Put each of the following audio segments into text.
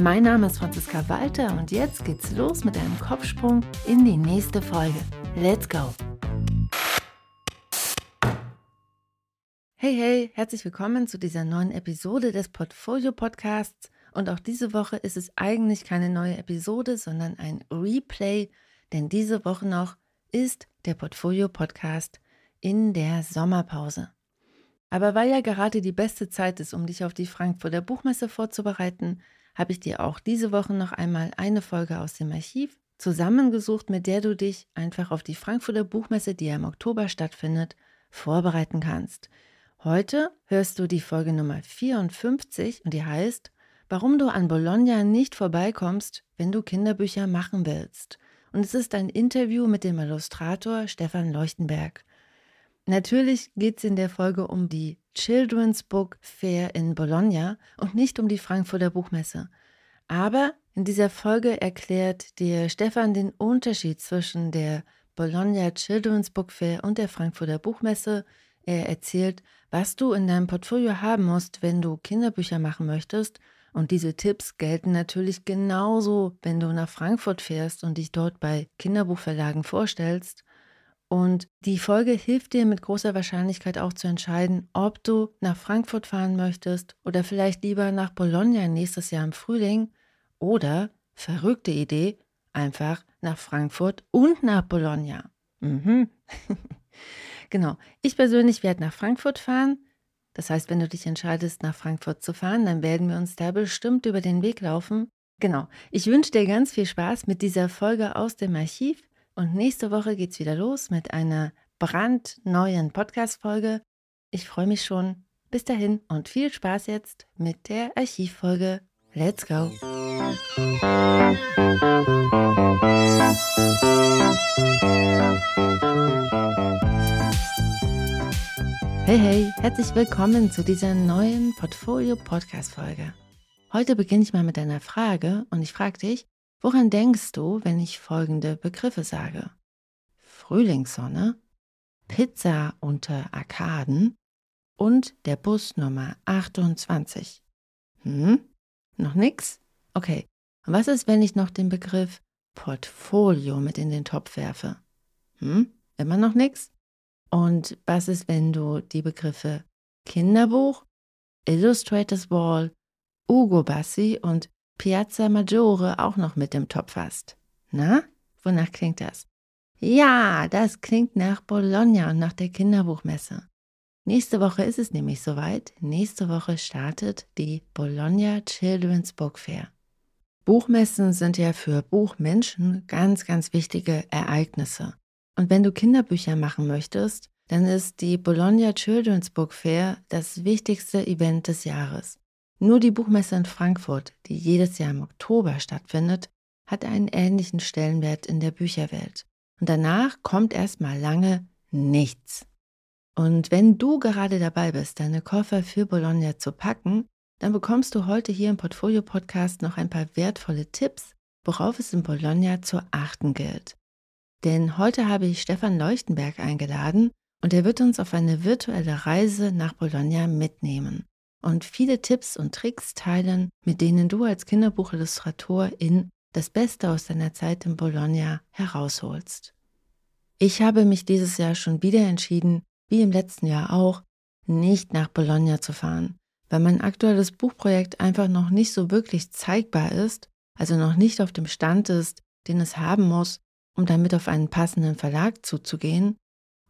Mein Name ist Franziska Walter und jetzt geht's los mit einem Kopfsprung in die nächste Folge. Let's go! Hey, hey, herzlich willkommen zu dieser neuen Episode des Portfolio Podcasts. Und auch diese Woche ist es eigentlich keine neue Episode, sondern ein Replay, denn diese Woche noch ist der Portfolio Podcast in der Sommerpause. Aber weil ja gerade die beste Zeit ist, um dich auf die Frankfurter Buchmesse vorzubereiten, habe ich dir auch diese Woche noch einmal eine Folge aus dem Archiv zusammengesucht, mit der du dich einfach auf die Frankfurter Buchmesse, die ja im Oktober stattfindet, vorbereiten kannst. Heute hörst du die Folge Nummer 54 und die heißt, warum du an Bologna nicht vorbeikommst, wenn du Kinderbücher machen willst. Und es ist ein Interview mit dem Illustrator Stefan Leuchtenberg. Natürlich geht es in der Folge um die Children's Book Fair in Bologna und nicht um die Frankfurter Buchmesse. Aber in dieser Folge erklärt dir Stefan den Unterschied zwischen der Bologna Children's Book Fair und der Frankfurter Buchmesse. Er erzählt, was du in deinem Portfolio haben musst, wenn du Kinderbücher machen möchtest. Und diese Tipps gelten natürlich genauso, wenn du nach Frankfurt fährst und dich dort bei Kinderbuchverlagen vorstellst. Und die Folge hilft dir mit großer Wahrscheinlichkeit auch zu entscheiden, ob du nach Frankfurt fahren möchtest oder vielleicht lieber nach Bologna nächstes Jahr im Frühling oder, verrückte Idee, einfach nach Frankfurt und nach Bologna. Mhm. Genau. Ich persönlich werde nach Frankfurt fahren. Das heißt, wenn du dich entscheidest, nach Frankfurt zu fahren, dann werden wir uns da bestimmt über den Weg laufen. Genau. Ich wünsche dir ganz viel Spaß mit dieser Folge aus dem Archiv. Und nächste Woche geht es wieder los mit einer brandneuen Podcast-Folge. Ich freue mich schon. Bis dahin und viel Spaß jetzt mit der Archivfolge. Let's go! Hey, hey, herzlich willkommen zu dieser neuen Portfolio-Podcast-Folge. Heute beginne ich mal mit einer Frage und ich frage dich, woran denkst du, wenn ich folgende Begriffe sage? Frühlingssonne, Pizza unter Arkaden und der Bus Nummer 28. Hm? Noch nix? Okay. Und was ist, wenn ich noch den Begriff Portfolio mit in den Topf werfe? Hm? Immer noch nix? Und was ist, wenn du die Begriffe Kinderbuch, Illustrators Wall, Ugo Bassi und Piazza Maggiore auch noch mit im Topf hast? Na, wonach klingt das? Ja, das klingt nach Bologna und nach der Kinderbuchmesse. Nächste Woche ist es nämlich soweit. Nächste Woche startet die Bologna Children's Book Fair. Buchmessen sind ja für Buchmenschen ganz, ganz wichtige Ereignisse. Und wenn du Kinderbücher machen möchtest, dann ist die Bologna Children's Book Fair das wichtigste Event des Jahres. Nur die Buchmesse in Frankfurt, die jedes Jahr im Oktober stattfindet, hat einen ähnlichen Stellenwert in der Bücherwelt. Und danach kommt erstmal lange nichts. Und wenn du gerade dabei bist, deine Koffer für Bologna zu packen, dann bekommst du heute hier im Portfolio Podcast noch ein paar wertvolle Tipps, worauf es in Bologna zu achten gilt. Denn heute habe ich Stefan Leuchtenberg eingeladen und er wird uns auf eine virtuelle Reise nach Bologna mitnehmen und viele Tipps und Tricks teilen, mit denen du als Kinderbuchillustratorin das Beste aus deiner Zeit in Bologna herausholst. Ich habe mich dieses Jahr schon wieder entschieden, wie im letzten Jahr auch, nicht nach Bologna zu fahren, weil mein aktuelles Buchprojekt einfach noch nicht so wirklich zeigbar ist, also noch nicht auf dem Stand ist, den es haben muss, um damit auf einen passenden Verlag zuzugehen.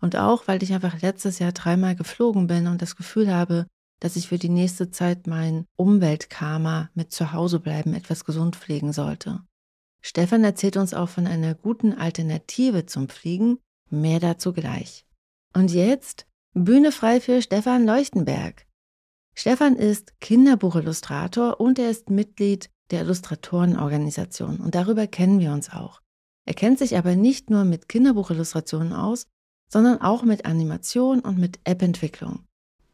Und auch, weil ich einfach letztes Jahr dreimal geflogen bin und das Gefühl habe, dass ich für die nächste Zeit mein Umweltkarma mit Zuhausebleiben etwas gesund pflegen sollte. Stefan erzählt uns auch von einer guten Alternative zum Fliegen, mehr dazu gleich. Und jetzt Bühne frei für Stefan Leuchtenberg. Stefan ist Kinderbuchillustrator und er ist Mitglied der Illustratorenorganisation und darüber kennen wir uns auch. Er kennt sich aber nicht nur mit Kinderbuchillustrationen aus, sondern auch mit Animation und mit App-Entwicklung.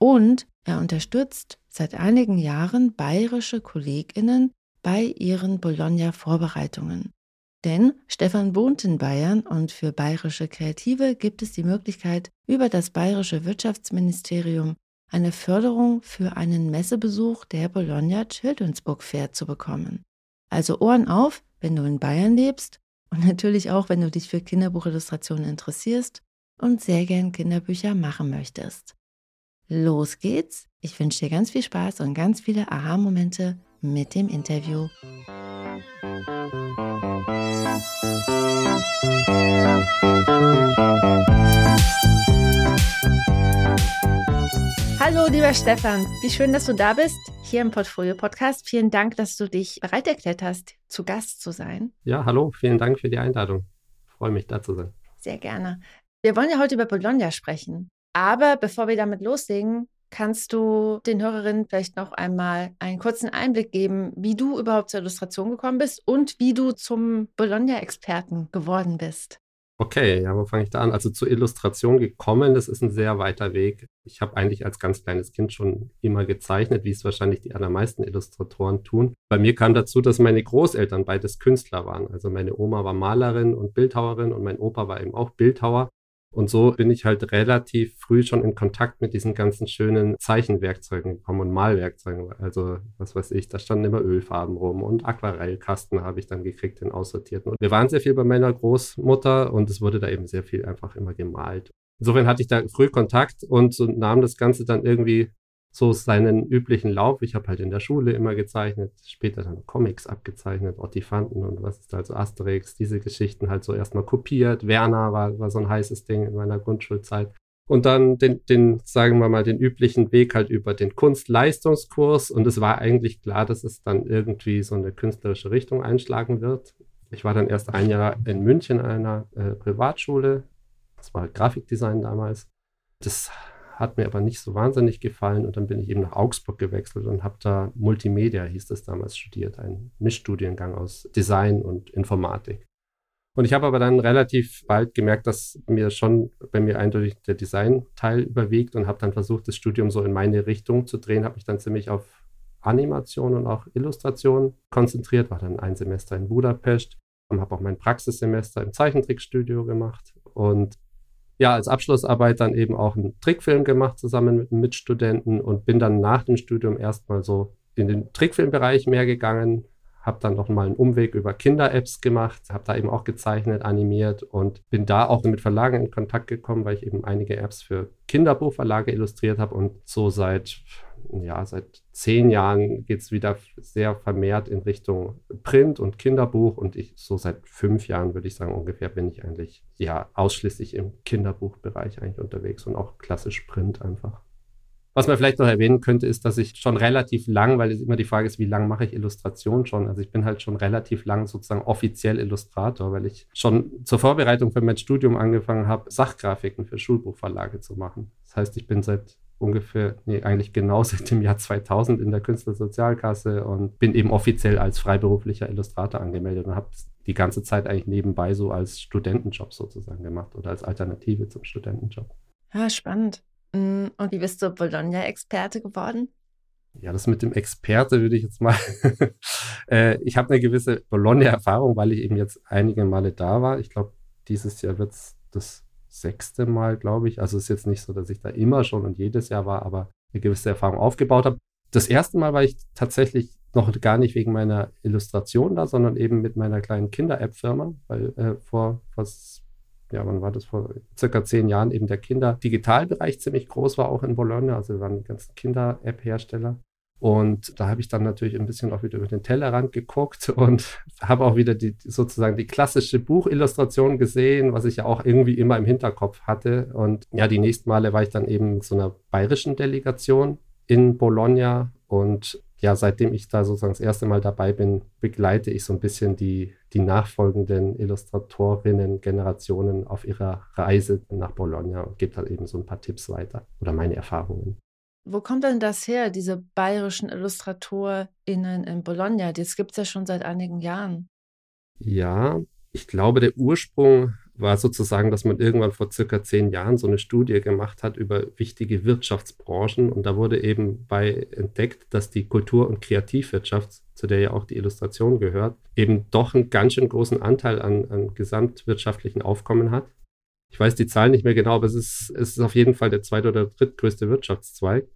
Und er unterstützt seit einigen Jahren bayerische Kolleginnen bei ihren Bologna-Vorbereitungen. Denn Stefan wohnt in Bayern und für bayerische Kreative gibt es die Möglichkeit, über das bayerische Wirtschaftsministerium eine Förderung für einen Messebesuch der Bologna Children's Book Fair zu bekommen. Also Ohren auf, wenn du in Bayern lebst und natürlich auch, wenn du dich für Kinderbuchillustrationen interessierst und sehr gern Kinderbücher machen möchtest. Los geht's. Ich wünsche dir ganz viel Spaß und ganz viele Aha-Momente mit dem Interview. Hallo, lieber Stefan. Wie schön, dass du da bist, hier im Portfolio-Podcast. Vielen Dank, dass du dich bereit erklärt hast, zu Gast zu sein. Ja, hallo. Vielen Dank für die Einladung. Ich freue mich, da zu sein. Sehr gerne. Wir wollen ja heute über Bologna sprechen. Aber bevor wir damit loslegen, Kannst du den Hörerinnen vielleicht noch einmal einen kurzen Einblick geben, wie du überhaupt zur Illustration gekommen bist und wie du zum Bologna-Experten geworden bist? Okay, ja, wo fange ich da an? Also zur Illustration gekommen, das ist ein sehr weiter Weg. Ich habe eigentlich als ganz kleines Kind schon immer gezeichnet, wie es wahrscheinlich die allermeisten Illustratoren tun. Bei mir kam dazu, dass meine Großeltern beides Künstler waren. Also meine Oma war Malerin und Bildhauerin und mein Opa war eben auch Bildhauer. Und so bin ich halt relativ früh schon in Kontakt mit diesen ganzen schönen Zeichenwerkzeugen gekommen und Malwerkzeugen. Also, was weiß ich, da standen immer Ölfarben rum und Aquarellkasten habe ich dann gekriegt, den aussortierten. Und wir waren sehr viel bei meiner Großmutter und es wurde da eben sehr viel einfach immer gemalt. Insofern hatte ich da früh Kontakt und so nahm das Ganze dann irgendwie so seinen üblichen Lauf. Ich habe halt in der Schule immer gezeichnet, später dann Comics abgezeichnet, Ottifanten und was ist da, also Asterix, diese Geschichten halt so erstmal kopiert. Werner war, war so ein heißes Ding in meiner Grundschulzeit. Und dann den, den, sagen wir mal, den üblichen Weg halt über den Kunstleistungskurs. Und es war eigentlich klar, dass es dann irgendwie so eine künstlerische Richtung einschlagen wird. Ich war dann erst ein Jahr in München in einer äh, Privatschule. Das war Grafikdesign damals. Das hat mir aber nicht so wahnsinnig gefallen und dann bin ich eben nach Augsburg gewechselt und habe da Multimedia, hieß das damals, studiert, ein Mischstudiengang aus Design und Informatik. Und ich habe aber dann relativ bald gemerkt, dass mir schon bei mir eindeutig der Design-Teil überwiegt und habe dann versucht, das Studium so in meine Richtung zu drehen, habe mich dann ziemlich auf Animation und auch Illustration konzentriert, war dann ein Semester in Budapest, habe auch mein Praxissemester im Zeichentrickstudio gemacht und ja, als Abschlussarbeit dann eben auch einen Trickfilm gemacht zusammen mit Mitstudenten und bin dann nach dem Studium erstmal so in den Trickfilmbereich mehr gegangen, habe dann noch mal einen Umweg über Kinder-Apps gemacht, habe da eben auch gezeichnet, animiert und bin da auch mit Verlagen in Kontakt gekommen, weil ich eben einige Apps für Kinderbuchverlage illustriert habe und so seit ja, seit zehn Jahren geht es wieder sehr vermehrt in Richtung Print und Kinderbuch und ich so seit fünf Jahren würde ich sagen ungefähr bin ich eigentlich ja ausschließlich im Kinderbuchbereich eigentlich unterwegs und auch klassisch Print einfach. Was man vielleicht noch erwähnen könnte, ist, dass ich schon relativ lang, weil es immer die Frage ist, wie lange mache ich Illustration schon? Also ich bin halt schon relativ lang sozusagen offiziell Illustrator, weil ich schon zur Vorbereitung für mein Studium angefangen habe, Sachgrafiken für Schulbuchverlage zu machen. Das heißt, ich bin seit ungefähr, nee, eigentlich genau seit dem Jahr 2000 in der Künstlersozialkasse und bin eben offiziell als freiberuflicher Illustrator angemeldet und habe die ganze Zeit eigentlich nebenbei so als Studentenjob sozusagen gemacht oder als Alternative zum Studentenjob. Ja, spannend. Mm, und wie bist du Bologna-Experte geworden? Ja, das mit dem Experte würde ich jetzt mal. äh, ich habe eine gewisse Bologna-Erfahrung, weil ich eben jetzt einige Male da war. Ich glaube, dieses Jahr wird es das sechste Mal, glaube ich. Also es ist jetzt nicht so, dass ich da immer schon und jedes Jahr war, aber eine gewisse Erfahrung aufgebaut habe. Das erste Mal war ich tatsächlich noch gar nicht wegen meiner Illustration da, sondern eben mit meiner kleinen Kinder-App-Firma, weil äh, vor was ja, wann war das vor circa zehn Jahren eben der Kinder-Digitalbereich ziemlich groß war, auch in Bologna. Also wir waren die ganzen Kinder-App-Hersteller. Und da habe ich dann natürlich ein bisschen auch wieder über den Tellerrand geguckt und habe auch wieder die sozusagen die klassische Buchillustration gesehen, was ich ja auch irgendwie immer im Hinterkopf hatte. Und ja, die nächsten Male war ich dann eben so einer bayerischen Delegation in Bologna und ja, seitdem ich da sozusagen das erste Mal dabei bin, begleite ich so ein bisschen die, die nachfolgenden Illustratorinnen-Generationen auf ihrer Reise nach Bologna und gebe dann eben so ein paar Tipps weiter oder meine Erfahrungen. Wo kommt denn das her, diese bayerischen IllustratorInnen in Bologna? Das gibt es ja schon seit einigen Jahren. Ja, Ich glaube, der Ursprung war sozusagen, dass man irgendwann vor circa zehn Jahren so eine Studie gemacht hat über wichtige Wirtschaftsbranchen. Und da wurde eben bei entdeckt, dass die Kultur- und Kreativwirtschaft, zu der ja auch die Illustration gehört, eben doch einen ganz schön großen Anteil an, an gesamtwirtschaftlichen Aufkommen hat. Ich weiß die Zahlen nicht mehr genau, aber es ist, es ist auf jeden Fall der zweite oder drittgrößte Wirtschaftszweig.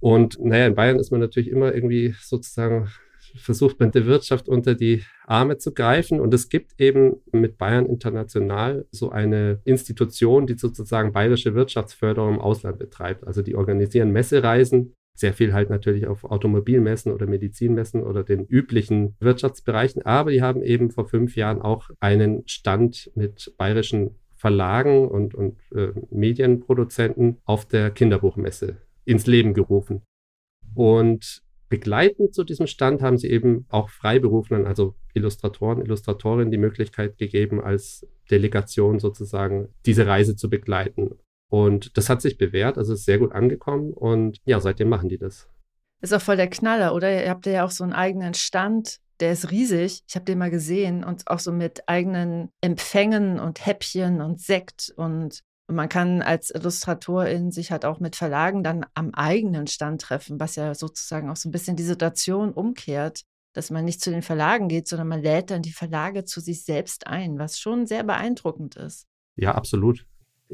Und naja, in Bayern ist man natürlich immer irgendwie sozusagen versucht man der Wirtschaft unter die Arme zu greifen. Und es gibt eben mit Bayern International so eine Institution, die sozusagen bayerische Wirtschaftsförderung im Ausland betreibt. Also die organisieren Messereisen, sehr viel halt natürlich auf Automobilmessen oder Medizinmessen oder den üblichen Wirtschaftsbereichen. Aber die haben eben vor fünf Jahren auch einen Stand mit bayerischen Verlagen und, und äh, Medienproduzenten auf der Kinderbuchmesse ins Leben gerufen. Und begleitend zu diesem Stand haben sie eben auch Freiberuflern, also Illustratoren, Illustratorinnen, die Möglichkeit gegeben, als Delegation sozusagen diese Reise zu begleiten. Und das hat sich bewährt, also ist sehr gut angekommen und ja, seitdem machen die das. Ist auch voll der Knaller, oder? Ihr habt ja auch so einen eigenen Stand, der ist riesig. Ich habe den mal gesehen und auch so mit eigenen Empfängen und Häppchen und Sekt und man kann als Illustratorin sich halt auch mit Verlagen dann am eigenen Stand treffen, was ja sozusagen auch so ein bisschen die Situation umkehrt, dass man nicht zu den Verlagen geht, sondern man lädt dann die Verlage zu sich selbst ein, was schon sehr beeindruckend ist. Ja, absolut.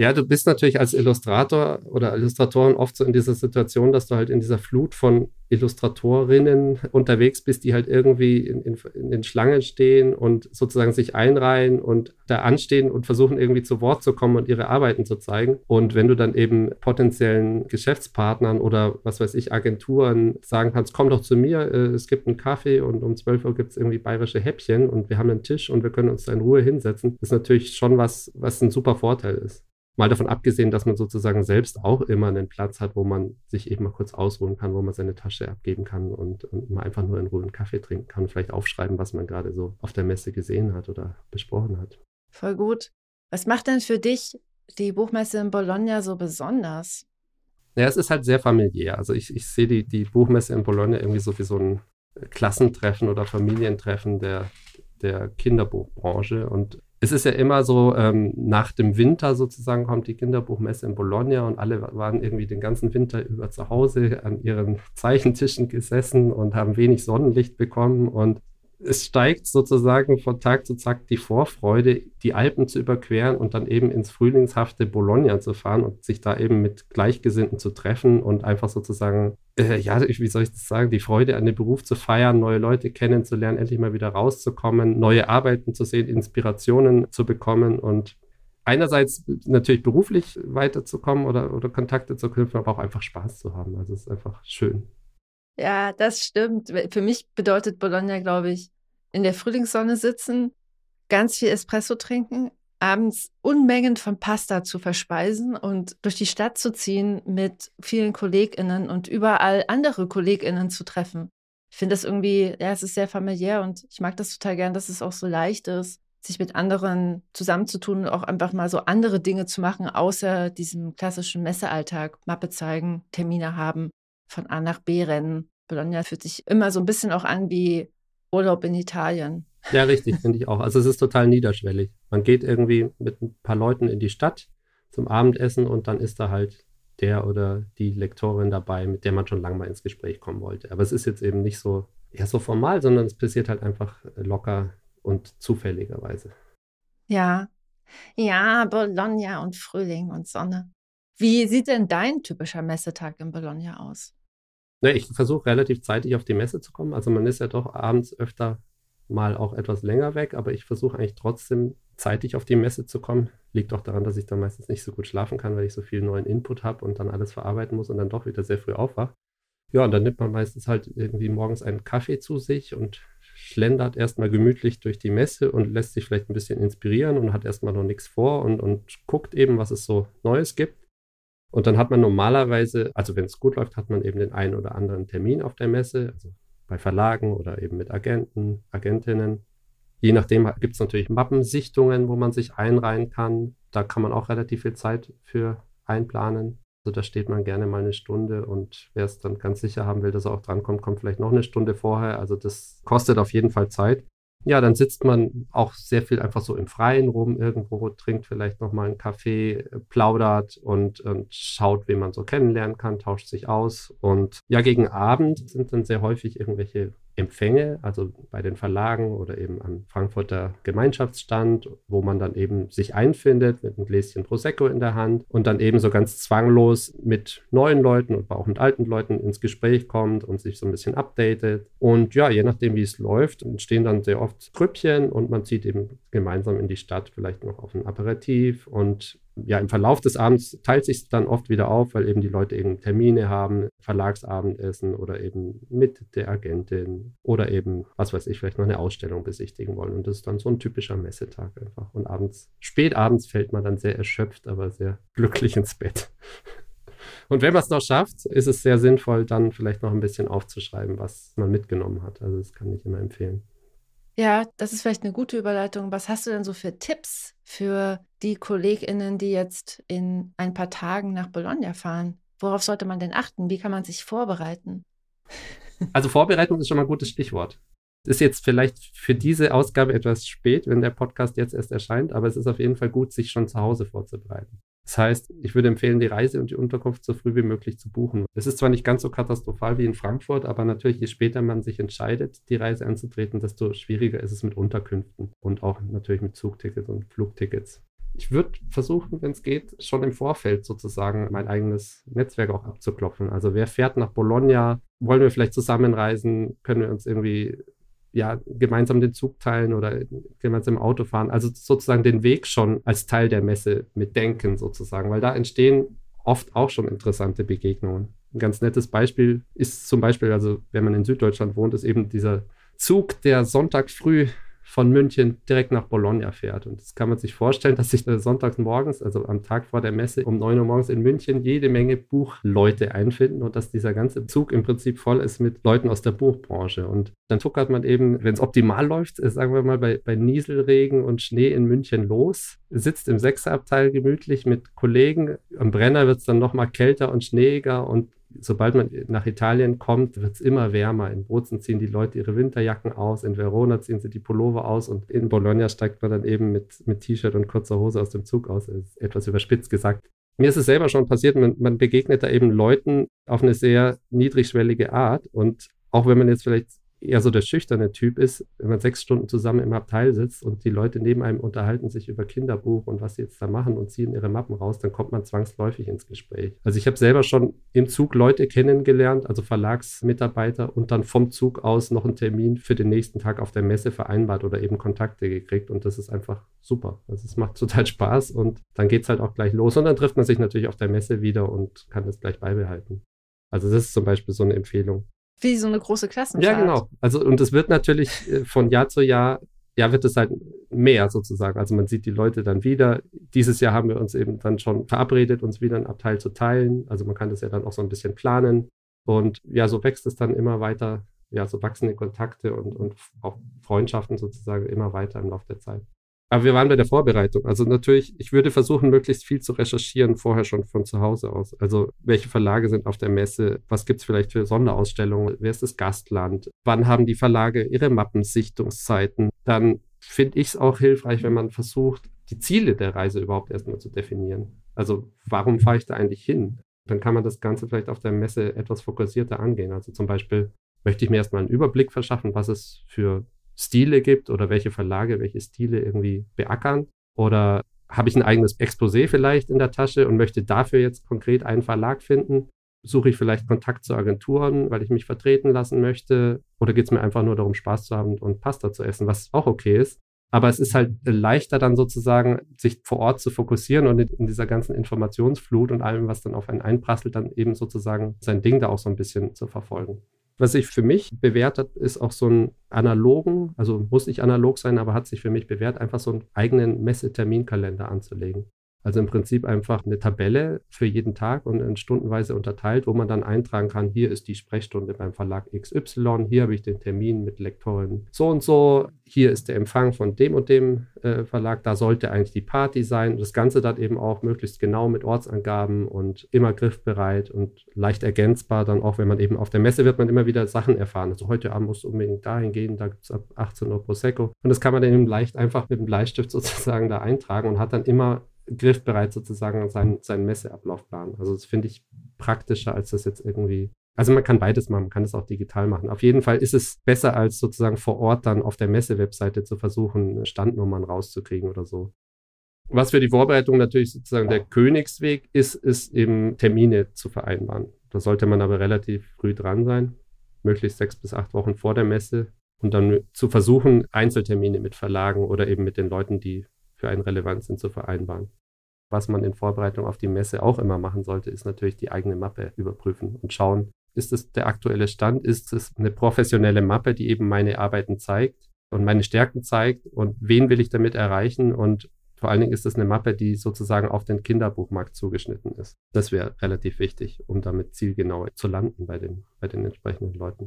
Ja, du bist natürlich als Illustrator oder Illustratorin oft so in dieser Situation, dass du halt in dieser Flut von Illustratorinnen unterwegs bist, die halt irgendwie in, in, in, den Schlangen stehen und sozusagen sich einreihen und da anstehen und versuchen irgendwie zu Wort zu kommen und ihre Arbeiten zu zeigen. Und wenn du dann eben potenziellen Geschäftspartnern oder was weiß ich, Agenturen sagen kannst, komm doch zu mir, äh, es gibt einen Kaffee und um 12 Uhr gibt es irgendwie bayerische Häppchen und wir haben einen Tisch und wir können uns da in Ruhe hinsetzen, ist natürlich schon was, was ein super Vorteil ist. Mal davon abgesehen, dass man sozusagen selbst auch immer einen Platz hat, wo man sich eben mal kurz ausruhen kann, wo man seine Tasche abgeben kann und, und mal einfach nur in Ruhe einen Kaffee trinken kann, vielleicht aufschreiben, was man gerade so auf der Messe gesehen hat oder besprochen hat. Voll gut. Was macht denn für dich die Buchmesse in Bologna so besonders? Ja, es ist halt sehr familiär. Also ich, ich sehe die, die Buchmesse in Bologna irgendwie so wie so ein Klassentreffen oder Familientreffen der, der Kinderbuchbranche. Und es ist ja immer so, ähm, nach dem Winter sozusagen kommt die Kinderbuchmesse in Bologna und alle waren irgendwie den ganzen Winter über zu Hause an ihren Zeichentischen gesessen und haben wenig Sonnenlicht bekommen und es steigt sozusagen von Tag zu Tag die Vorfreude, die Alpen zu überqueren und dann eben ins frühlingshafte Bologna zu fahren und sich da eben mit Gleichgesinnten zu treffen und einfach sozusagen, äh, ja, wie soll ich das sagen, die Freude an dem Beruf zu feiern, neue Leute kennenzulernen, endlich mal wieder rauszukommen, neue Arbeiten zu sehen, Inspirationen zu bekommen und einerseits natürlich beruflich weiterzukommen oder, oder Kontakte zu knüpfen, aber auch einfach Spaß zu haben. Also es ist einfach schön. Ja, das stimmt. Für mich bedeutet Bologna, glaube ich, in der Frühlingssonne sitzen, ganz viel Espresso trinken, abends Unmengen von Pasta zu verspeisen und durch die Stadt zu ziehen mit vielen KollegInnen und überall andere KollegInnen zu treffen. Ich finde das irgendwie, ja, es ist sehr familiär und ich mag das total gern, dass es auch so leicht ist, sich mit anderen zusammenzutun und auch einfach mal so andere Dinge zu machen, außer diesem klassischen Messealltag, Mappe zeigen, Termine haben von A nach B rennen. Bologna fühlt sich immer so ein bisschen auch an wie Urlaub in Italien. Ja, richtig, finde ich auch. Also es ist total niederschwellig. Man geht irgendwie mit ein paar Leuten in die Stadt zum Abendessen und dann ist da halt der oder die Lektorin dabei, mit der man schon lange mal ins Gespräch kommen wollte. Aber es ist jetzt eben nicht so, ja, so formal, sondern es passiert halt einfach locker und zufälligerweise. Ja, ja, Bologna und Frühling und Sonne. Wie sieht denn dein typischer Messetag in Bologna aus? Ne, ich versuche relativ zeitig auf die Messe zu kommen. Also man ist ja doch abends öfter mal auch etwas länger weg, aber ich versuche eigentlich trotzdem zeitig auf die Messe zu kommen. Liegt auch daran, dass ich dann meistens nicht so gut schlafen kann, weil ich so viel neuen Input habe und dann alles verarbeiten muss und dann doch wieder sehr früh aufwache. Ja, und dann nimmt man meistens halt irgendwie morgens einen Kaffee zu sich und schlendert erstmal gemütlich durch die Messe und lässt sich vielleicht ein bisschen inspirieren und hat erstmal noch nichts vor und, und guckt eben, was es so Neues gibt. Und dann hat man normalerweise, also wenn es gut läuft, hat man eben den einen oder anderen Termin auf der Messe, also bei Verlagen oder eben mit Agenten, Agentinnen. Je nachdem gibt es natürlich Mappensichtungen, wo man sich einreihen kann. Da kann man auch relativ viel Zeit für einplanen. Also da steht man gerne mal eine Stunde und wer es dann ganz sicher haben will, dass er auch drankommt, kommt vielleicht noch eine Stunde vorher. Also das kostet auf jeden Fall Zeit. Ja, dann sitzt man auch sehr viel einfach so im Freien rum irgendwo, trinkt vielleicht nochmal einen Kaffee, plaudert und, und schaut, wen man so kennenlernen kann, tauscht sich aus. Und ja, gegen Abend sind dann sehr häufig irgendwelche Empfänge, also bei den Verlagen oder eben am Frankfurter Gemeinschaftsstand, wo man dann eben sich einfindet mit einem Gläschen Prosecco in der Hand und dann eben so ganz zwanglos mit neuen Leuten und auch mit alten Leuten ins Gespräch kommt und sich so ein bisschen updatet. Und ja, je nachdem, wie es läuft, entstehen dann sehr oft Grüppchen und man zieht eben gemeinsam in die Stadt, vielleicht noch auf ein Aperitif und ja, im Verlauf des Abends teilt sich dann oft wieder auf, weil eben die Leute eben Termine haben, Verlagsabendessen oder eben mit der Agentin oder eben, was weiß ich, vielleicht noch eine Ausstellung besichtigen wollen. Und das ist dann so ein typischer Messetag einfach. Und abends, spät abends fällt man dann sehr erschöpft, aber sehr glücklich ins Bett. Und wenn man es noch schafft, ist es sehr sinnvoll, dann vielleicht noch ein bisschen aufzuschreiben, was man mitgenommen hat. Also das kann ich immer empfehlen. Ja, das ist vielleicht eine gute Überleitung. Was hast du denn so für Tipps für die KollegInnen, die jetzt in ein paar Tagen nach Bologna fahren? Worauf sollte man denn achten? Wie kann man sich vorbereiten? Also Vorbereitung ist schon mal ein gutes Stichwort. Ist jetzt vielleicht für diese Ausgabe etwas spät, wenn der Podcast jetzt erst erscheint, aber es ist auf jeden Fall gut, sich schon zu Hause vorzubereiten. Das heißt, ich würde empfehlen, die Reise und die Unterkunft so früh wie möglich zu buchen. Es ist zwar nicht ganz so katastrophal wie in Frankfurt, aber natürlich, je später man sich entscheidet, die Reise anzutreten, desto schwieriger ist es mit Unterkünften und auch natürlich mit Zugtickets und Flugtickets. Ich würde versuchen, wenn es geht, schon im Vorfeld sozusagen mein eigenes Netzwerk auch abzuklopfen. Also wer fährt nach Bologna? Wollen wir vielleicht zusammenreisen? Können wir uns irgendwie ja, gemeinsam den Zug teilen oder gemeinsam im Auto fahren. Also sozusagen den Weg schon als Teil der Messe mitdenken sozusagen, weil da entstehen oft auch schon interessante Begegnungen. Ein ganz nettes Beispiel ist zum Beispiel, also wenn man in Süddeutschland wohnt, ist eben dieser Zug, der Sonntag früh von München direkt nach Bologna fährt. Und das kann man sich vorstellen, dass sich sonntags morgens, also am Tag vor der Messe um 9 Uhr morgens in München, jede Menge Buchleute einfinden und dass dieser ganze Zug im Prinzip voll ist mit Leuten aus der Buchbranche. Und dann tuckert man eben, wenn es optimal läuft, äh, sagen wir mal bei, bei Nieselregen und Schnee in München los, sitzt im Sechserabteil gemütlich mit Kollegen. Am Brenner wird es dann nochmal kälter und schneeiger und sobald man nach Italien kommt, wird es immer wärmer. In Bozen ziehen die Leute ihre Winterjacken aus, in Verona ziehen sie die Pullover aus und in Bologna steigt man dann eben mit, mit T-Shirt und kurzer Hose aus dem Zug aus. Ist etwas überspitzt gesagt. Mir ist es selber schon passiert, man, man begegnet da eben Leuten auf eine sehr niedrigschwellige Art und auch wenn man jetzt vielleicht eher so der schüchterne Typ ist, wenn man sechs Stunden zusammen im Abteil sitzt und die Leute neben einem unterhalten sich über Kinderbuch und was sie jetzt da machen und ziehen ihre Mappen raus, dann kommt man zwangsläufig ins Gespräch. Also ich habe selber schon im Zug Leute kennengelernt, also Verlagsmitarbeiter und dann vom Zug aus noch einen Termin für den nächsten Tag auf der Messe vereinbart oder eben Kontakte gekriegt und das ist einfach super. Also es macht total Spaß und dann geht es halt auch gleich los und dann trifft man sich natürlich auf der Messe wieder und kann das gleich beibehalten. Also das ist zum Beispiel so eine Empfehlung. Wie so eine große Klassenfahrt. Ja, genau. Also, und es wird natürlich äh, von Jahr zu Jahr, ja, wird es halt mehr sozusagen. Also man sieht die Leute dann wieder. Dieses Jahr haben wir uns eben dann schon verabredet, uns wieder ein Abteil zu teilen. Also man kann das ja dann auch so ein bisschen planen. Und ja, so wächst es dann immer weiter, ja, so wachsende Kontakte und, und auch Freundschaften sozusagen immer weiter im Laufe der Zeit. Aber wir waren bei der Vorbereitung. Also natürlich, ich würde versuchen, möglichst viel zu recherchieren, vorher schon von zu Hause aus. Also welche Verlage sind auf der Messe? Was gibt es vielleicht für Sonderausstellungen? Wer ist das Gastland? Wann haben die Verlage ihre Mappensichtungszeiten? Dann finde ich es auch hilfreich, wenn man versucht, die Ziele der Reise überhaupt erstmal zu definieren. Also warum fahre ich da eigentlich hin? Dann kann man das Ganze vielleicht auf der Messe etwas fokussierter angehen. Also zum Beispiel möchte ich mir erstmal einen Überblick verschaffen, was es für Stile gibt oder welche Verlage welche Stile irgendwie beackern? Oder habe ich ein eigenes Exposé vielleicht in der Tasche und möchte dafür jetzt konkret einen Verlag finden? Suche ich vielleicht Kontakt zu Agenturen, weil ich mich vertreten lassen möchte? Oder geht es mir einfach nur darum, Spaß zu haben und Pasta zu essen, was auch okay ist? Aber es ist halt leichter dann sozusagen, sich vor Ort zu fokussieren und in dieser ganzen Informationsflut und allem, was dann auf einen einprasselt, dann eben sozusagen sein Ding da auch so ein bisschen zu verfolgen. Was sich für mich bewährt hat, ist auch so ein analogen, also muss nicht analog sein, aber hat sich für mich bewährt, einfach so einen eigenen Messeterminkalender anzulegen. Also im Prinzip einfach eine Tabelle für jeden Tag und in stundenweise unterteilt, wo man dann eintragen kann, hier ist die Sprechstunde beim Verlag XY, hier habe ich den Termin mit Lektorin so und so, hier ist der Empfang von dem und dem äh, Verlag, da sollte eigentlich die Party sein. Das Ganze dann eben auch möglichst genau mit Ortsangaben und immer griffbereit und leicht ergänzbar. Dann auch, wenn man eben auf der Messe wird man immer wieder Sachen erfahren. Also heute Abend musst du unbedingt dahin gehen, da gibt es ab 18 Uhr Prosecco. Und das kann man dann eben leicht einfach mit dem Bleistift sozusagen da eintragen und hat dann immer griffbereit sozusagen seinen, seinen Messeablaufplan. Also das finde ich praktischer, als das jetzt irgendwie. Also man kann beides machen, man kann es auch digital machen. Auf jeden Fall ist es besser, als sozusagen vor Ort dann auf der Messe-Webseite zu versuchen, Standnummern rauszukriegen oder so. Was für die Vorbereitung natürlich sozusagen der Königsweg ist, ist eben Termine zu vereinbaren. Da sollte man aber relativ früh dran sein, möglichst sechs bis acht Wochen vor der Messe und dann zu versuchen, Einzeltermine mit Verlagen oder eben mit den Leuten, die für einen relevant sind, zu vereinbaren. Was man in Vorbereitung auf die Messe auch immer machen sollte, ist natürlich die eigene Mappe überprüfen und schauen, ist es der aktuelle Stand, ist es eine professionelle Mappe, die eben meine Arbeiten zeigt und meine Stärken zeigt und wen will ich damit erreichen und vor allen Dingen ist es eine Mappe, die sozusagen auf den Kinderbuchmarkt zugeschnitten ist. Das wäre relativ wichtig, um damit zielgenau zu landen bei den, bei den entsprechenden Leuten.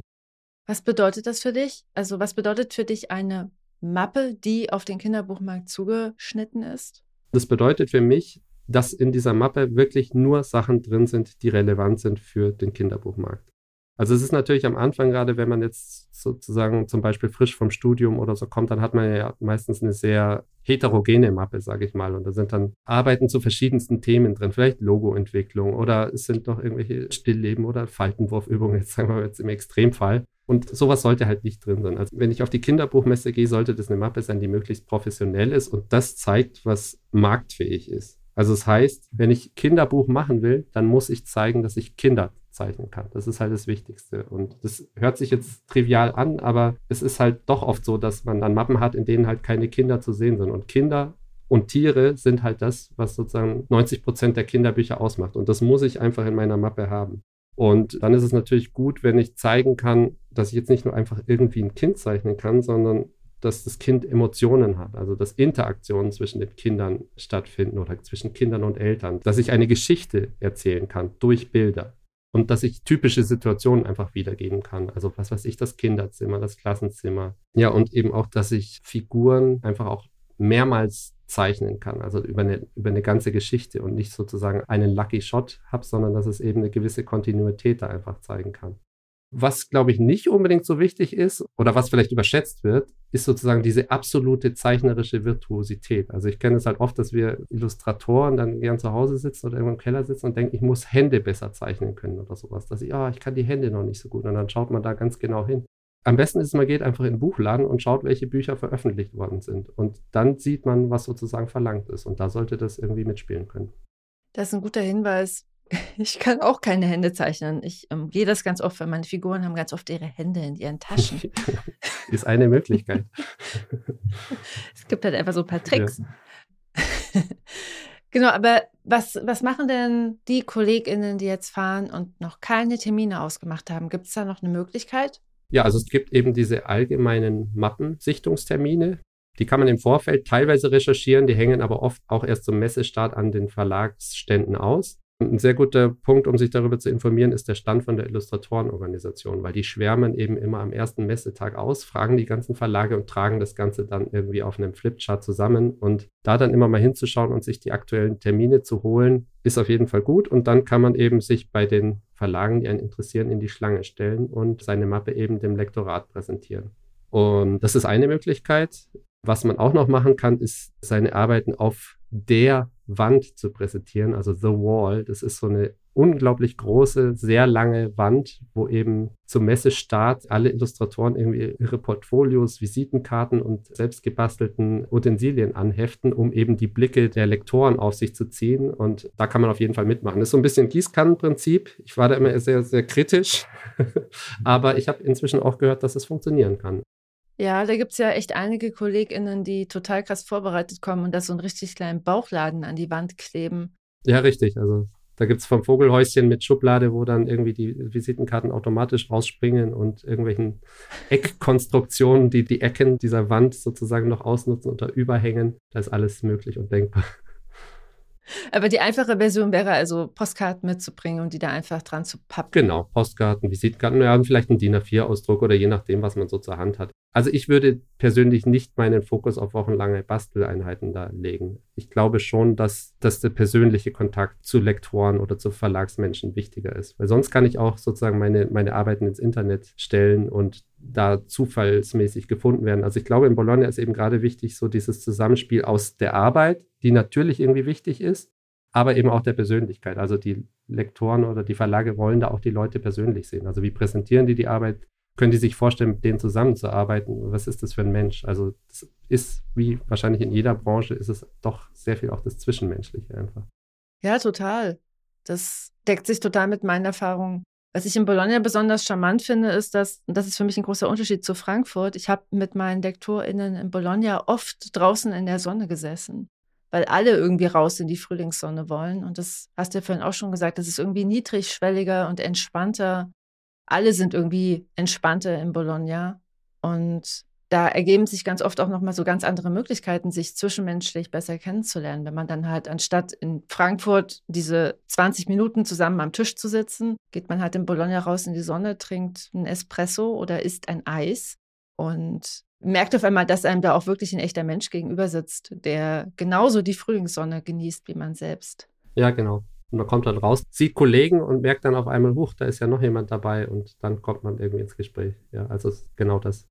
Was bedeutet das für dich? Also was bedeutet für dich eine Mappe, die auf den Kinderbuchmarkt zugeschnitten ist? Das bedeutet für mich, dass in dieser Mappe wirklich nur Sachen drin sind, die relevant sind für den Kinderbuchmarkt. Also es ist natürlich am Anfang, gerade wenn man jetzt sozusagen zum Beispiel frisch vom Studium oder so kommt, dann hat man ja meistens eine sehr heterogene Mappe, sage ich mal. Und da sind dann Arbeiten zu verschiedensten Themen drin, vielleicht Logoentwicklung oder es sind noch irgendwelche Stillleben oder Faltenwurfübungen, jetzt sagen wir jetzt im Extremfall. Und sowas sollte halt nicht drin sein. Also wenn ich auf die Kinderbuchmesse gehe, sollte das eine Mappe sein, die möglichst professionell ist und das zeigt, was marktfähig ist. Also es das heißt, wenn ich Kinderbuch machen will, dann muss ich zeigen, dass ich Kinder zeichnen kann. Das ist halt das Wichtigste. Und das hört sich jetzt trivial an, aber es ist halt doch oft so, dass man dann Mappen hat, in denen halt keine Kinder zu sehen sind. Und Kinder und Tiere sind halt das, was sozusagen 90 Prozent der Kinderbücher ausmacht. Und das muss ich einfach in meiner Mappe haben. Und dann ist es natürlich gut, wenn ich zeigen kann, dass ich jetzt nicht nur einfach irgendwie ein Kind zeichnen kann, sondern dass das Kind Emotionen hat, also dass Interaktionen zwischen den Kindern stattfinden oder zwischen Kindern und Eltern, dass ich eine Geschichte erzählen kann durch Bilder und dass ich typische Situationen einfach wiedergeben kann. Also was weiß ich, das Kinderzimmer, das Klassenzimmer. Ja, und eben auch, dass ich Figuren einfach auch mehrmals zeichnen kann, also über eine, über eine ganze Geschichte und nicht sozusagen einen Lucky Shot habe, sondern dass es eben eine gewisse Kontinuität da einfach zeigen kann. Was, glaube ich, nicht unbedingt so wichtig ist oder was vielleicht überschätzt wird, ist sozusagen diese absolute zeichnerische Virtuosität. Also ich kenne es halt oft, dass wir Illustratoren dann gern zu Hause sitzen oder irgendwo im Keller sitzen und denken, ich muss Hände besser zeichnen können oder sowas. Dass ich, ah, ich kann die Hände noch nicht so gut. Und dann schaut man da ganz genau hin. Am besten ist, man geht einfach in den Buchladen und schaut, welche Bücher veröffentlicht worden sind. Und dann sieht man, was sozusagen verlangt ist. Und da sollte das irgendwie mitspielen können. Das ist ein guter Hinweis. Ich kann auch keine Hände zeichnen. Ich ähm, gehe das ganz oft, weil meine Figuren haben ganz oft ihre Hände in ihren Taschen. ist eine Möglichkeit. es gibt halt einfach so ein paar Tricks. Ja. genau, aber was, was machen denn die KollegInnen, die jetzt fahren und noch keine Termine ausgemacht haben? Gibt es da noch eine Möglichkeit? Ja, also es gibt eben diese allgemeinen Mappensichtungstermine. Die kann man im Vorfeld teilweise recherchieren, die hängen aber oft auch erst zum Messestart an den Verlagsständen aus. Ein sehr guter Punkt, um sich darüber zu informieren, ist der Stand von der Illustratorenorganisation, weil die schwärmen eben immer am ersten Messetag aus, fragen die ganzen Verlage und tragen das Ganze dann irgendwie auf einem Flipchart zusammen. Und da dann immer mal hinzuschauen und sich die aktuellen Termine zu holen, ist auf jeden Fall gut. Und dann kann man eben sich bei den Verlagen, die einen interessieren, in die Schlange stellen und seine Mappe eben dem Lektorat präsentieren. Und das ist eine Möglichkeit. Was man auch noch machen kann, ist seine Arbeiten auf der Wand zu präsentieren, also The Wall. Das ist so eine unglaublich große, sehr lange Wand, wo eben zum Messestart alle Illustratoren irgendwie ihre Portfolios, Visitenkarten und selbst gebastelten Utensilien anheften, um eben die Blicke der Lektoren auf sich zu ziehen. Und da kann man auf jeden Fall mitmachen. Das ist so ein bisschen Gießkannenprinzip. Ich war da immer sehr, sehr kritisch, aber ich habe inzwischen auch gehört, dass es funktionieren kann. Ja, da gibt es ja echt einige KollegInnen, die total krass vorbereitet kommen und da so einen richtig kleinen Bauchladen an die Wand kleben. Ja, richtig. Also da gibt es vom Vogelhäuschen mit Schublade, wo dann irgendwie die Visitenkarten automatisch rausspringen und irgendwelchen Eckkonstruktionen, die die Ecken dieser Wand sozusagen noch ausnutzen oder überhängen. Da ist alles möglich und denkbar. Aber die einfache Version wäre also Postkarten mitzubringen und die da einfach dran zu pappen. Genau, Postkarten, Visitkarten, ja, vielleicht ein DIN A4-Ausdruck oder je nachdem, was man so zur Hand hat. Also ich würde persönlich nicht meinen Fokus auf wochenlange Basteleinheiten da legen. Ich glaube schon, dass, dass der persönliche Kontakt zu Lektoren oder zu Verlagsmenschen wichtiger ist. Weil sonst kann ich auch sozusagen meine, meine Arbeiten ins Internet stellen und da zufallsmäßig gefunden werden. Also ich glaube, in Bologna ist eben gerade wichtig, so dieses Zusammenspiel aus der Arbeit, die natürlich irgendwie wichtig ist, aber eben auch der Persönlichkeit. Also die Lektoren oder die Verlage wollen da auch die Leute persönlich sehen. Also wie präsentieren die die Arbeit? Können die sich vorstellen, mit denen zusammenzuarbeiten? Was ist das für ein Mensch? Also das ist, wie wahrscheinlich in jeder Branche, ist es doch sehr viel auch das Zwischenmenschliche einfach. Ja, total. Das deckt sich total mit meinen Erfahrungen. Was ich in Bologna besonders charmant finde, ist, dass, und das ist für mich ein großer Unterschied zu Frankfurt, ich habe mit meinen LektorInnen in Bologna oft draußen in der Sonne gesessen, weil alle irgendwie raus in die Frühlingssonne wollen. Und das hast du ja vorhin auch schon gesagt, das ist irgendwie niedrigschwelliger und entspannter. Alle sind irgendwie entspannter in Bologna. Und da ergeben sich ganz oft auch nochmal so ganz andere Möglichkeiten, sich zwischenmenschlich besser kennenzulernen. Wenn man dann halt anstatt in Frankfurt diese 20 Minuten zusammen am Tisch zu sitzen, geht man halt in Bologna raus in die Sonne, trinkt ein Espresso oder isst ein Eis und merkt auf einmal, dass einem da auch wirklich ein echter Mensch gegenüber sitzt, der genauso die Frühlingssonne genießt wie man selbst. Ja, genau. Und man kommt dann raus, sieht Kollegen und merkt dann auf einmal, huch, da ist ja noch jemand dabei und dann kommt man irgendwie ins Gespräch. Ja, also genau das.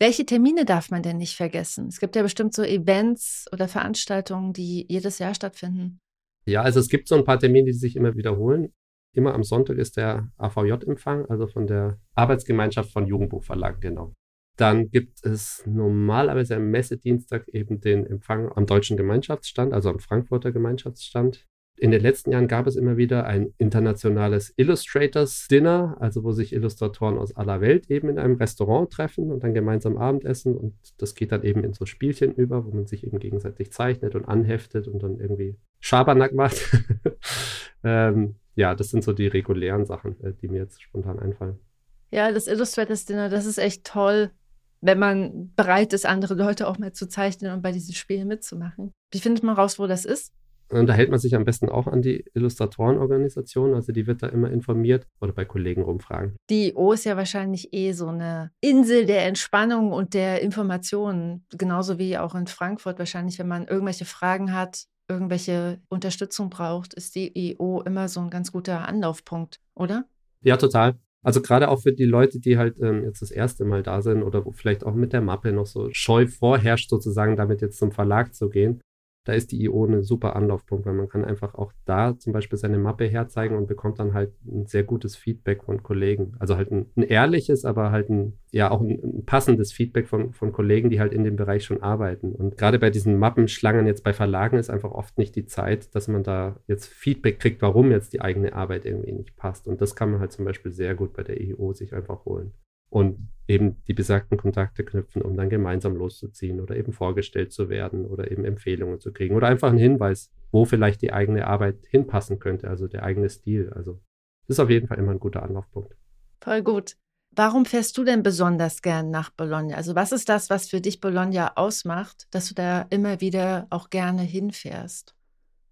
Welche Termine darf man denn nicht vergessen? Es gibt ja bestimmt so Events oder Veranstaltungen, die jedes Jahr stattfinden. Ja, also es gibt so ein paar Termine, die sich immer wiederholen. Immer am Sonntag ist der AVJ-Empfang, also von der Arbeitsgemeinschaft von Jugendbuchverlagen, genau. Dann gibt es normalerweise am Messedienstag eben den Empfang am Deutschen Gemeinschaftsstand, also am Frankfurter Gemeinschaftsstand in den letzten Jahren gab es immer wieder ein internationales Illustrators Dinner, also wo sich Illustratoren aus aller Welt eben in einem Restaurant treffen und dann gemeinsam Abendessen. Und das geht dann eben in so Spielchen über, wo man sich eben gegenseitig zeichnet und anheftet und dann irgendwie Schabernack macht. ähm, ja, das sind so die regulären Sachen, äh, die mir jetzt spontan einfallen. Ja, das Illustrators Dinner, das ist echt toll, wenn man bereit ist, andere Leute auch mal zu zeichnen und bei diesen Spielen mitzumachen. Wie findet man raus, wo das ist? Und da hält man sich am besten auch an die Illustratorenorganisation, also die wird da immer informiert oder bei Kollegen rumfragen. Die O ist ja wahrscheinlich eh so eine Insel der Entspannung und der Informationen, genauso wie auch in Frankfurt wahrscheinlich, wenn man irgendwelche Fragen hat, irgendwelche Unterstützung braucht, ist die EO immer so ein ganz guter Anlaufpunkt, oder? Ja, total. Also gerade auch für die Leute, die halt ähm, jetzt das erste Mal da sind oder wo vielleicht auch mit der Mappe noch so scheu vorherrscht, sozusagen damit jetzt zum Verlag zu gehen da ist die IO ein super Anlaufpunkt, weil man kann einfach auch da zum Beispiel seine Mappe herzeigen und bekommt dann halt ein sehr gutes Feedback von Kollegen. Also halt ein, ein ehrliches, aber halt ein, ja auch ein, ein, passendes Feedback von, von Kollegen, die halt in dem Bereich schon arbeiten. Und gerade bei diesen Mappenschlangen jetzt bei Verlagen ist einfach oft nicht die Zeit, dass man da jetzt Feedback kriegt, warum jetzt die eigene Arbeit irgendwie nicht passt. Und das kann man halt zum Beispiel sehr gut bei der IO sich einfach holen und eben die besagten Kontakte knüpfen, um dann gemeinsam loszuziehen oder eben vorgestellt zu werden oder eben Empfehlungen zu kriegen oder einfach einen Hinweis, wo vielleicht die eigene Arbeit hinpassen könnte, also der eigene Stil. Also das ist auf jeden Fall immer ein guter Anlaufpunkt. Voll gut. Warum fährst du denn besonders gern nach Bologna? Also was ist das, was für dich Bologna ausmacht, dass du da immer wieder auch gerne hinfährst?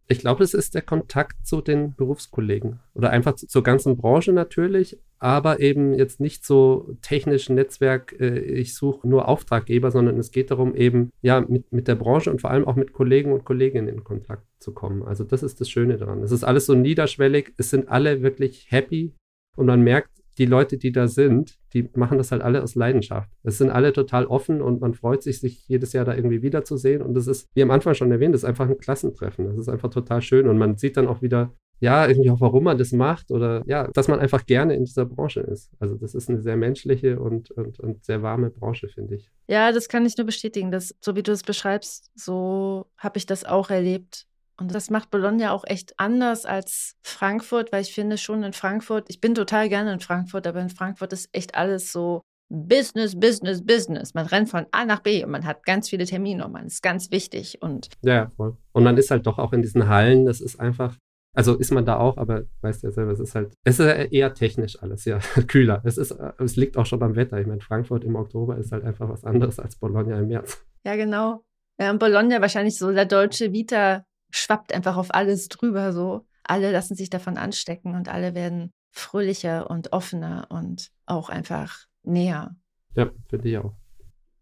Ich glaube, es ist der Kontakt zu den Berufskollegen oder einfach zur ganzen Branche natürlich, aber eben jetzt nicht so technisch Netzwerk, äh, ich suche nur Auftraggeber, sondern es geht darum, eben ja mit, mit der Branche und vor allem auch mit Kollegen und Kolleginnen in Kontakt zu kommen. Also das ist das Schöne daran. Es ist alles so niederschwellig, es sind alle wirklich happy und man merkt, die Leute, die da sind, die machen das halt alle aus Leidenschaft. Es sind alle total offen und man freut sich, sich jedes Jahr da irgendwie wiederzusehen. Und das ist, wie am Anfang schon erwähnt, das ist einfach ein Klassentreffen. Das ist einfach total schön. Und man sieht dann auch wieder, ja, irgendwie auch, warum man das macht oder ja, dass man einfach gerne in dieser Branche ist. Also das ist eine sehr menschliche und, und, und sehr warme Branche, finde ich. Ja, das kann ich nur bestätigen. Dass, so wie du es beschreibst, so habe ich das auch erlebt. Und das macht Bologna auch echt anders als Frankfurt, weil ich finde schon in Frankfurt, ich bin total gerne in Frankfurt, aber in Frankfurt ist echt alles so Business, Business, Business. Man rennt von A nach B und man hat ganz viele Termine und man ist ganz wichtig und. Ja, voll. Und man ist halt doch auch in diesen Hallen, das ist einfach, also ist man da auch, aber weißt ja selber, es ist halt, es ist eher technisch alles, ja, kühler. Es ist, es liegt auch schon am Wetter. Ich meine, Frankfurt im Oktober ist halt einfach was anderes als Bologna im März. Ja, genau. Ja, und Bologna wahrscheinlich so der deutsche Vita schwappt einfach auf alles drüber so. Alle lassen sich davon anstecken und alle werden fröhlicher und offener und auch einfach näher. Ja, finde ich auch.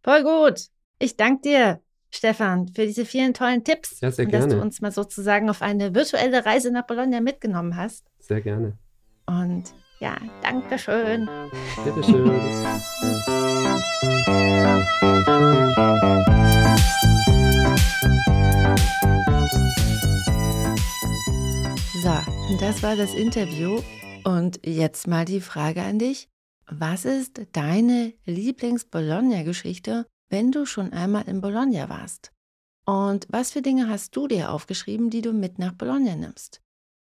Voll gut. Ich danke dir, Stefan, für diese vielen tollen Tipps. Ja, sehr und gerne. dass du uns mal sozusagen auf eine virtuelle Reise nach Bologna mitgenommen hast. Sehr gerne. Und ja, danke schön. Bitteschön. So, das war das Interview. Und jetzt mal die Frage an dich. Was ist deine Lieblings-Bologna-Geschichte, wenn du schon einmal in Bologna warst? Und was für Dinge hast du dir aufgeschrieben, die du mit nach Bologna nimmst?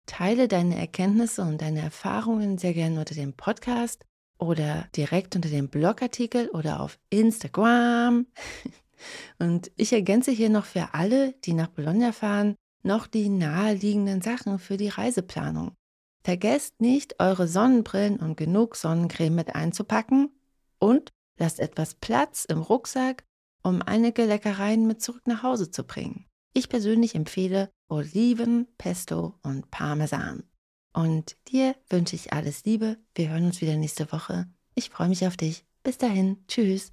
Teile deine Erkenntnisse und deine Erfahrungen sehr gerne unter dem Podcast oder direkt unter dem Blogartikel oder auf Instagram. Und ich ergänze hier noch für alle, die nach Bologna fahren, noch die naheliegenden Sachen für die Reiseplanung. Vergesst nicht, eure Sonnenbrillen und genug Sonnencreme mit einzupacken und lasst etwas Platz im Rucksack, um einige Leckereien mit zurück nach Hause zu bringen. Ich persönlich empfehle Oliven, Pesto und Parmesan. Und dir wünsche ich alles Liebe. Wir hören uns wieder nächste Woche. Ich freue mich auf dich. Bis dahin. Tschüss.